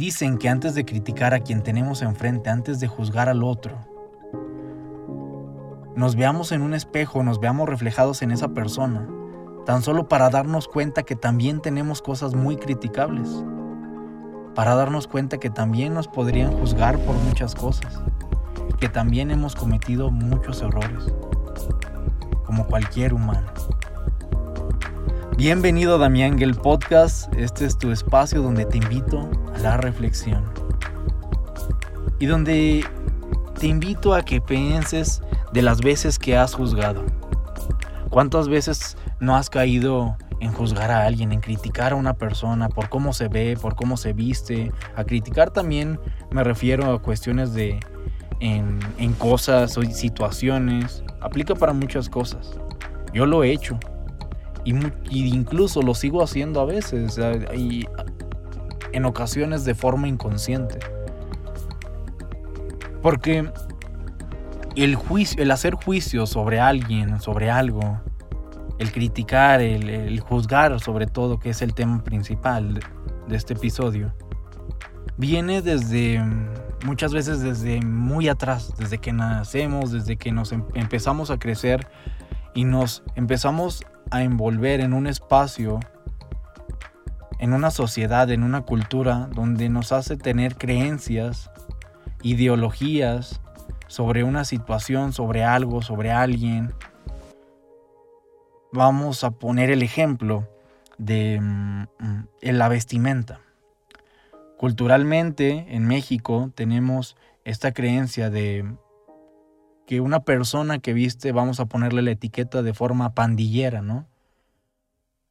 Dicen que antes de criticar a quien tenemos enfrente, antes de juzgar al otro, nos veamos en un espejo, nos veamos reflejados en esa persona, tan solo para darnos cuenta que también tenemos cosas muy criticables, para darnos cuenta que también nos podrían juzgar por muchas cosas, que también hemos cometido muchos errores, como cualquier humano. Bienvenido a Damián el Podcast. Este es tu espacio donde te invito la reflexión. Y donde te invito a que pienses de las veces que has juzgado. ¿Cuántas veces no has caído en juzgar a alguien, en criticar a una persona por cómo se ve, por cómo se viste? A criticar también me refiero a cuestiones de en, cosas o situaciones. Aplica para muchas cosas. Yo lo he hecho y, incluso lo sigo haciendo a veces, en ocasiones de forma inconsciente. Porque el, juicio, el hacer juicio sobre alguien, sobre algo, el criticar, el, juzgar sobre todo, que es el tema principal de este episodio, viene desde muchas veces desde muy atrás, desde que nacemos, desde que nos em, empezamos a crecer y nos empezamos a envolver en un espacio, en una sociedad, en una cultura donde nos hace tener creencias, ideologías sobre una situación, sobre algo, sobre alguien. Vamos a poner el ejemplo de mm, la vestimenta. Culturalmente en México tenemos esta creencia de que una persona que viste, vamos a ponerle la etiqueta de forma pandillera, ¿no?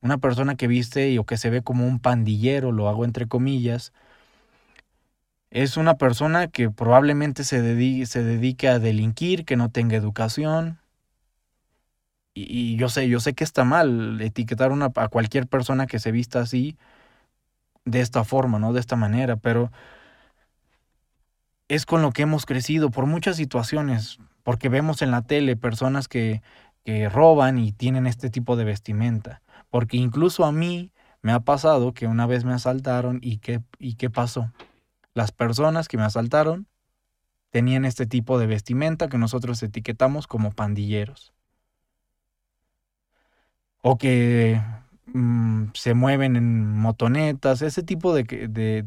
Una persona que viste o que se ve como un pandillero, lo hago entre comillas, es una persona que probablemente se dedique, se a delinquir, que no tenga educación. Y, yo sé, yo sé que está mal etiquetar una, a cualquier persona que se vista así, de esta forma, ¿no? De esta manera, pero es con lo que hemos crecido por muchas situaciones porque vemos en la tele personas que, roban y tienen este tipo de vestimenta. Porque incluso a mí me ha pasado que una vez me asaltaron y qué, y qué pasó. Las personas que me asaltaron tenían este tipo de vestimenta que nosotros etiquetamos como pandilleros. O que mm, se mueven en motonetas, ese tipo de, de,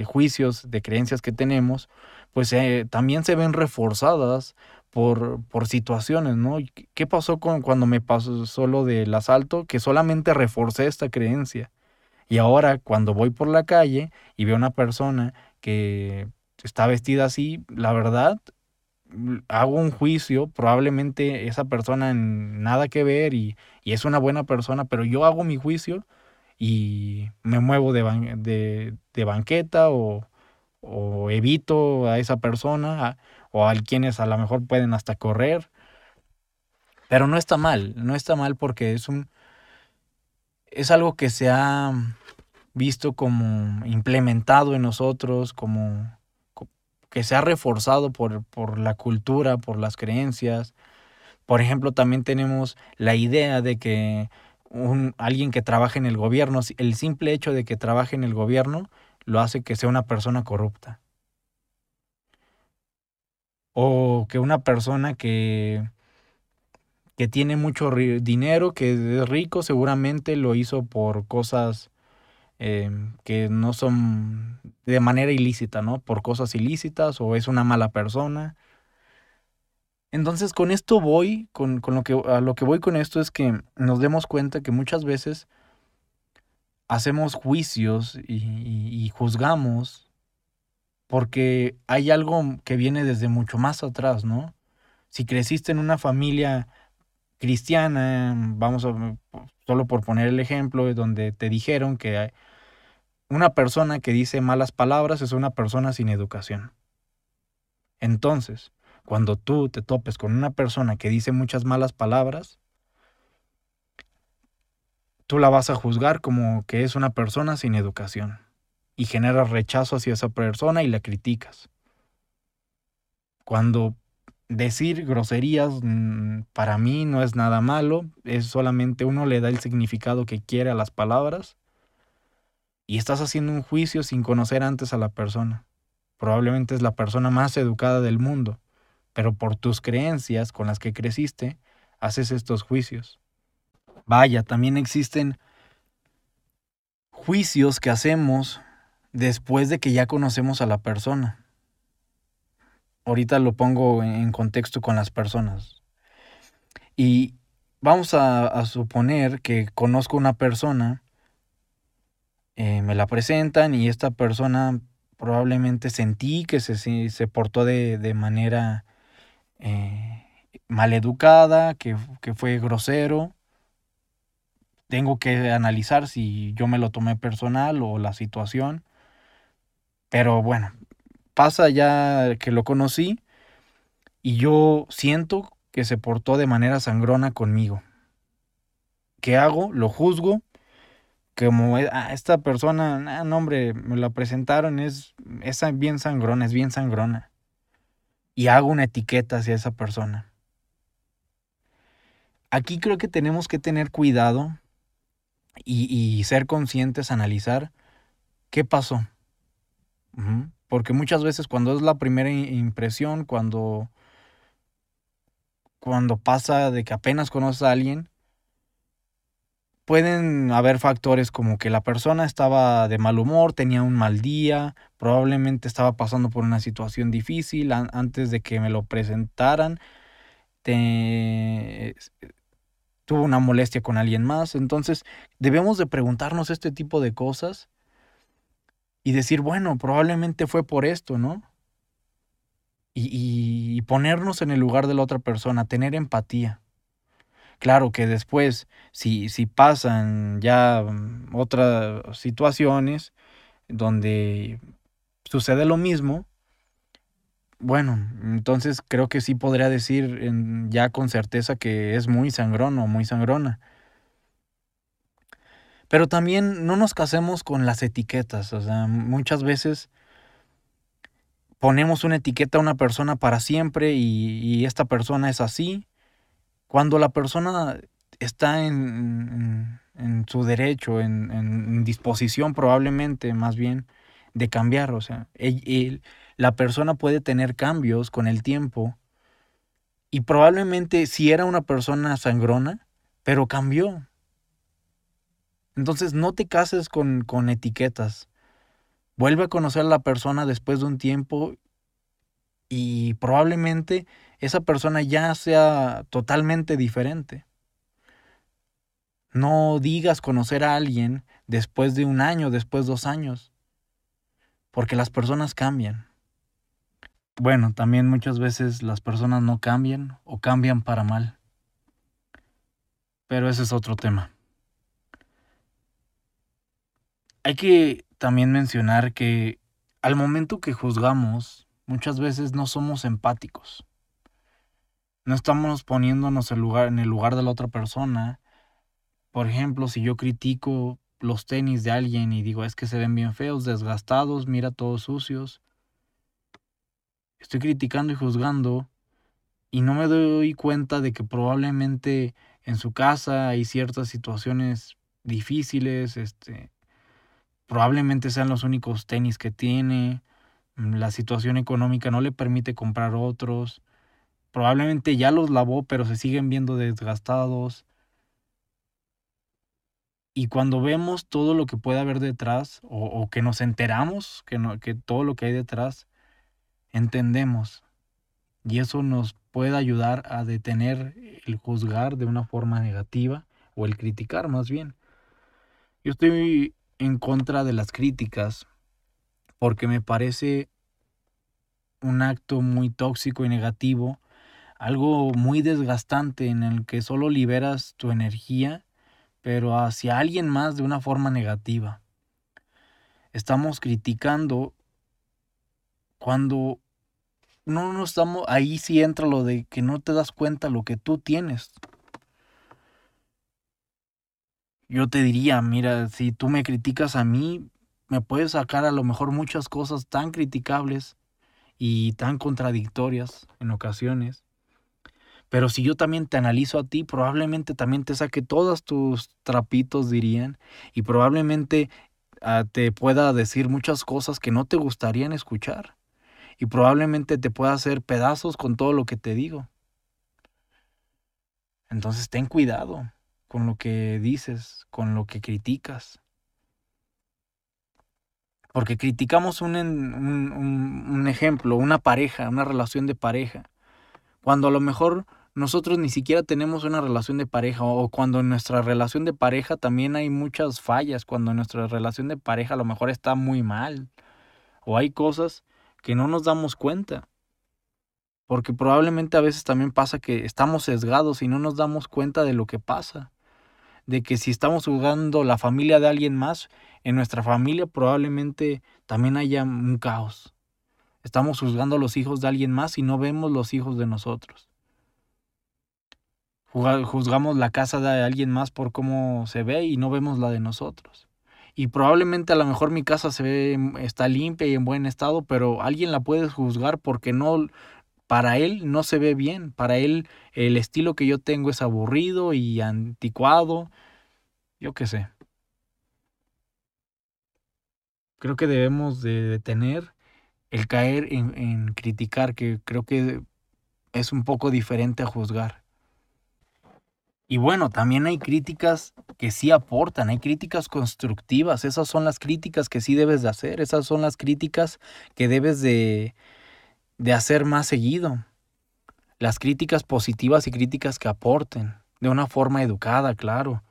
de juicios, de creencias que tenemos, pues eh, también se ven reforzadas por, por situaciones, ¿no? ¿Qué pasó con cuando me pasó solo del asalto? Que solamente reforcé esta creencia. Y ahora cuando voy por la calle y veo una persona que está vestida así, la verdad, hago un juicio, probablemente esa persona nada que ver y, es una buena persona, pero yo hago mi juicio y me muevo de, de, de banqueta o, o evito a esa persona o a quienes a lo mejor pueden hasta correr. Pero no está mal, no está mal porque es un es algo que se ha visto como implementado en nosotros, como que se ha reforzado por, por la cultura, por las creencias. Por ejemplo, también tenemos la idea de que un, alguien que trabaje en el gobierno, el simple hecho de que trabaje en el gobierno lo hace que sea una persona corrupta. O que una persona que, que tiene mucho dinero, que es rico, seguramente lo hizo por cosas em, que no son de manera ilícita, ¿no? Por cosas ilícitas o es una mala persona. Entonces con esto voy, con, lo que, a lo que voy con esto es que nos demos cuenta que muchas veces hacemos juicios y, juzgamos porque hay algo que viene desde mucho más atrás, ¿no? Si creciste en una familia cristiana, vamos a, solo por poner el ejemplo, donde te dijeron que una persona que dice malas palabras es una persona sin educación. Entonces, cuando tú te topes con una persona que dice muchas malas palabras, tú la vas a juzgar como que es una persona sin educación y generas rechazo hacia esa persona y la criticas. Cuando decir groserías mm, para mí no es nada malo, es solamente uno le da el significado que quiere a las palabras y estás haciendo un juicio sin conocer antes a la persona. Probablemente es la persona más educada del mundo, pero por tus creencias con las que creciste, haces estos juicios. Vaya, también existen juicios que hacemos después de que ya conocemos a la persona. Ahorita lo pongo en contexto con las personas. Y vamos a, suponer que conozco una persona, eh, me la presentan y esta persona probablemente sentí que se, se portó de, manera eh, maleducada, que, que fue grosero. Tengo que analizar si yo me lo tomé personal o la situación. Pero bueno, pasa ya que lo conocí y yo siento que se portó de manera sangrona conmigo. ¿Qué hago? Lo juzgo. Como ah, esta persona, ah, no hombre, me la presentaron, es, es bien sangrona, es bien sangrona. Y hago una etiqueta hacia esa persona. Aquí creo que tenemos que tener cuidado y, y ser conscientes, analizar qué pasó. Porque muchas veces cuando es la primera impresión, cuando, cuando pasa de que apenas conoces a alguien, pueden haber factores como que la persona estaba de mal humor, tenía un mal día, probablemente estaba pasando por una situación difícil antes de que me lo presentaran, tuvo una molestia con alguien más. Entonces debemos de preguntarnos este tipo de cosas y decir, bueno, probablemente fue por esto, ¿no? Y, ponernos en el lugar de la otra persona, tener empatía. Claro que después, si, si pasan ya mm, otras situaciones donde sucede lo mismo, bueno, entonces creo que sí podría decir ya con certeza que es muy sangrón o muy sangrona. Pero también no nos casemos con las etiquetas. O sea, muchas veces ponemos una etiqueta a una persona para siempre y, esta persona es así. Cuando la persona está en, su derecho, en, disposición probablemente más bien de cambiar. O sea, la persona puede tener cambios con el tiempo y probablemente si era una persona sangrona, pero cambió. Entonces no te cases con, con etiquetas. Vuelve a conocer a la persona después de un tiempo y probablemente esa persona ya sea totalmente diferente. No digas conocer a alguien después de un año, después de dos años, porque las personas cambian. Bueno, también muchas veces las personas no cambian o cambian para mal. Pero ese es otro tema. Hay que también mencionar que al momento que juzgamos, muchas veces no somos empáticos. No estamos poniéndonos en, lugar, en el lugar de la otra persona. Por ejemplo, si yo critico los tenis de alguien y digo, es que se ven bien feos, desgastados, mira todos sucios. Estoy criticando y juzgando y no me doy cuenta de que probablemente en su casa hay ciertas situaciones difíciles, este, probablemente sean los únicos tenis que tiene, mm, la situación económica no le permite comprar otros, probablemente ya los lavó pero se siguen viendo desgastados. Y cuando vemos todo lo que puede haber detrás, o, que nos enteramos que, no, que todo lo que hay detrás, entendemos. Y eso nos puede ayudar a detener el juzgar de una forma negativa, o el criticar más bien. Yo estoy en contra de las críticas porque me parece un acto muy tóxico y negativo, algo muy desgastante en el que solo liberas tu energía, pero hacia alguien más de una forma negativa. Estamos criticando cuando no nos estamos, ahí sí entra lo de que no te das cuenta lo que tú tienes yo te diría, mira, si tú me criticas a mí, me puedes sacar a lo mejor muchas cosas tan criticables y tan contradictorias en ocasiones. Pero si yo también te analizo a ti, probablemente también te saque todos tus trapitos, dirían, y probablemente ah, te pueda decir muchas cosas que no te gustarían escuchar y probablemente te pueda hacer pedazos con todo lo que te digo. Entonces ten cuidado con lo que dices, con lo que criticas. Porque criticamos un, un, ejemplo, una pareja, una relación de pareja, cuando a lo mejor nosotros ni siquiera tenemos una relación de pareja o cuando en nuestra relación de pareja también hay muchas fallas, cuando nuestra relación de pareja a lo mejor está muy mal o hay cosas que no nos damos cuenta. Porque probablemente a veces también pasa que estamos sesgados y no nos damos cuenta de lo que pasa. De que si estamos jugando la familia de alguien más, en nuestra familia probablemente también haya un caos. Estamos juzgando a los hijos de alguien más y no vemos los hijos de nosotros. Juzgamos la casa de alguien más por cómo se ve y no vemos la de nosotros. Y probablemente a lo mejor mi casa se ve, está limpia y en buen estado, pero alguien la puede juzgar porque no, para él no se ve bien. Para él el estilo que yo tengo es aburrido y anticuado. Yo qué sé. Creo que debemos de detener el caer en, en criticar, que creo que es un poco diferente a juzgar. Y bueno, también hay críticas que sí aportan, hay críticas constructivas, esas son las críticas que sí debes de hacer, esas son las críticas que debes de, de hacer más seguido. Las críticas positivas y críticas que aporten, de una forma educada, claro.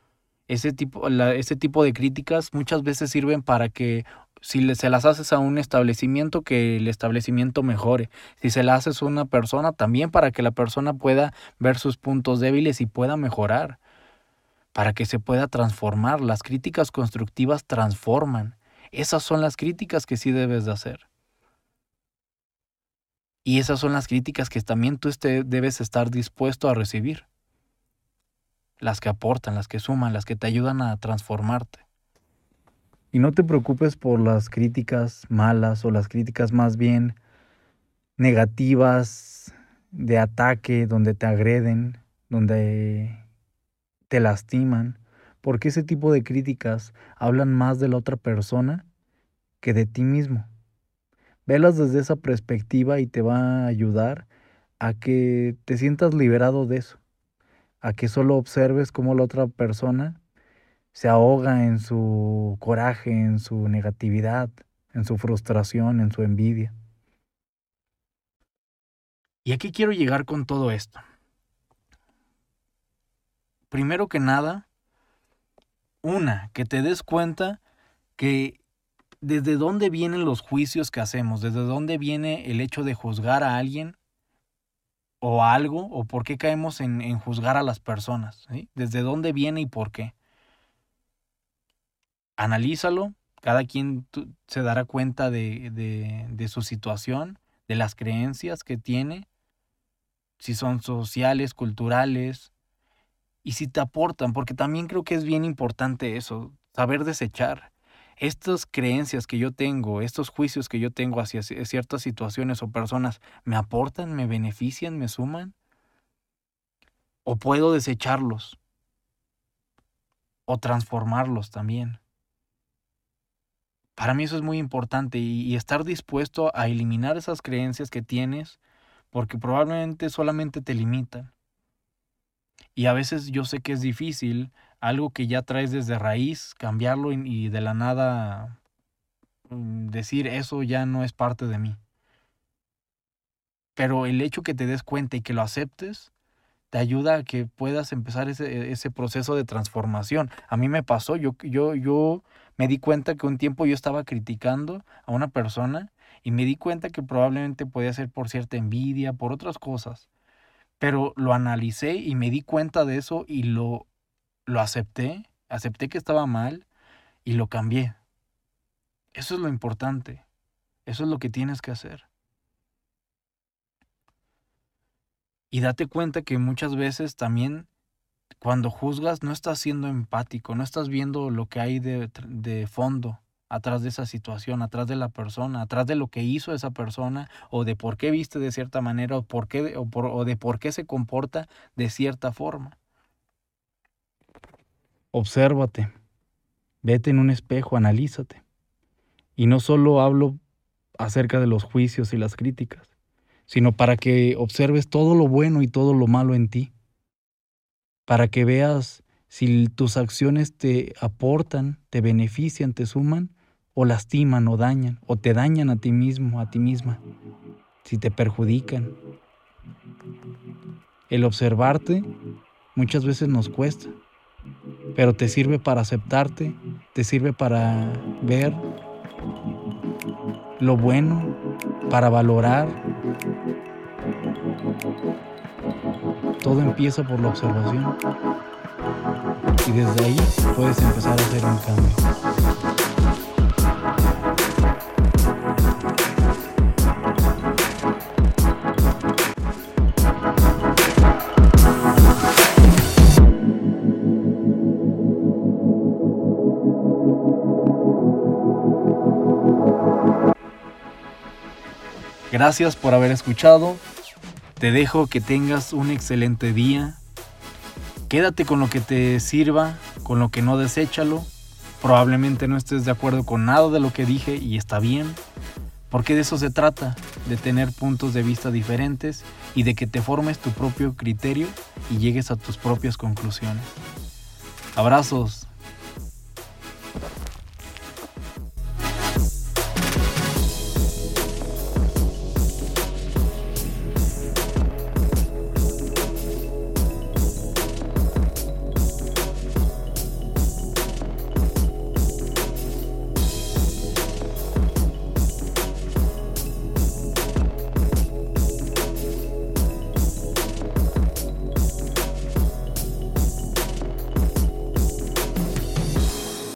Ese tipo, ese tipo de críticas muchas veces sirven para que si se las haces a un establecimiento, que el establecimiento mejore. Si se las haces a una persona, también para que la persona pueda ver sus puntos débiles y pueda mejorar. Para que se pueda transformar. Las críticas constructivas transforman. Esas son las críticas que sí debes de hacer. Y esas son las críticas que también tú este, debes estar dispuesto a recibir. Las que aportan, las que suman, las que te ayudan a transformarte. Y no te preocupes por las críticas malas o las críticas más bien negativas de ataque, donde te agreden, donde te lastiman, porque ese tipo de críticas hablan más de la otra persona que de ti mismo. Velas desde esa perspectiva y te va a ayudar a que te sientas liberado de eso, a que solo observes cómo la otra persona se ahoga en su coraje, en su negatividad, en su frustración, en su envidia. ¿Y a qué quiero llegar con todo esto? Primero que nada, una, que te des cuenta que desde dónde vienen los juicios que hacemos, desde dónde viene el hecho de juzgar a alguien o algo, o por qué caemos en, juzgar a las personas, desde dónde viene y por qué analízalo, cada quien se dará cuenta de, su situación, de las creencias que tiene, si son sociales, culturales, y si te aportan, porque también creo que es bien importante eso, saber desechar. Estas creencias que yo tengo, estos juicios que yo tengo hacia ciertas situaciones o personas, ¿me aportan, me benefician, me suman? ¿O puedo desecharlos? ¿O transformarlos también? Para mí eso es muy importante y, estar dispuesto a eliminar esas creencias que tienes porque probablemente solamente te limitan. Y a veces yo sé que es difícil algo que ya traes desde raíz, cambiarlo y de la nada mm, decir eso ya no es parte de mí. Pero el hecho que te des cuenta y que lo aceptes, te ayuda a que puedas empezar ese, ese proceso de transformación. A mí me pasó, yo, yo, yo me di cuenta que un tiempo yo estaba criticando a una persona y me di cuenta que probablemente podía ser por cierta envidia, por otras cosas. Pero lo analicé y me di cuenta de eso y lo, lo acepté, acepté que estaba mal y lo cambié. Eso es lo importante. Eso es lo que tienes que hacer. Y date cuenta que muchas veces también cuando juzgas no estás siendo empático, no estás viendo lo que hay de, fondo atrás de esa situación, atrás de la persona, atrás de lo que hizo esa persona o de por qué viste de cierta manera o, por qué, o, o de por qué se comporta de cierta forma. Obsérvate. Vete en un espejo, analízate. Y no solo hablo acerca de los juicios y las críticas, sino para que observes todo lo bueno y todo lo malo en ti, para que veas si tus acciones te aportan, te benefician, te suman, o lastiman o dañan, o te dañan a ti mismo, a ti misma, si te perjudican. El observarte muchas veces nos cuesta, pero te sirve para aceptarte, te sirve para ver lo bueno, para valorar. Todo empieza por la observación y desde ahí puedes empezar a hacer un cambio. Gracias por haber escuchado. Te dejo que tengas un excelente día. Quédate con lo que te sirva, con lo que no deséchalo. Probablemente no estés de acuerdo con nada de lo que dije y está bien, porque de eso se trata, de tener puntos de vista diferentes y de que te formes tu propio criterio y llegues a tus propias conclusiones. Abrazos.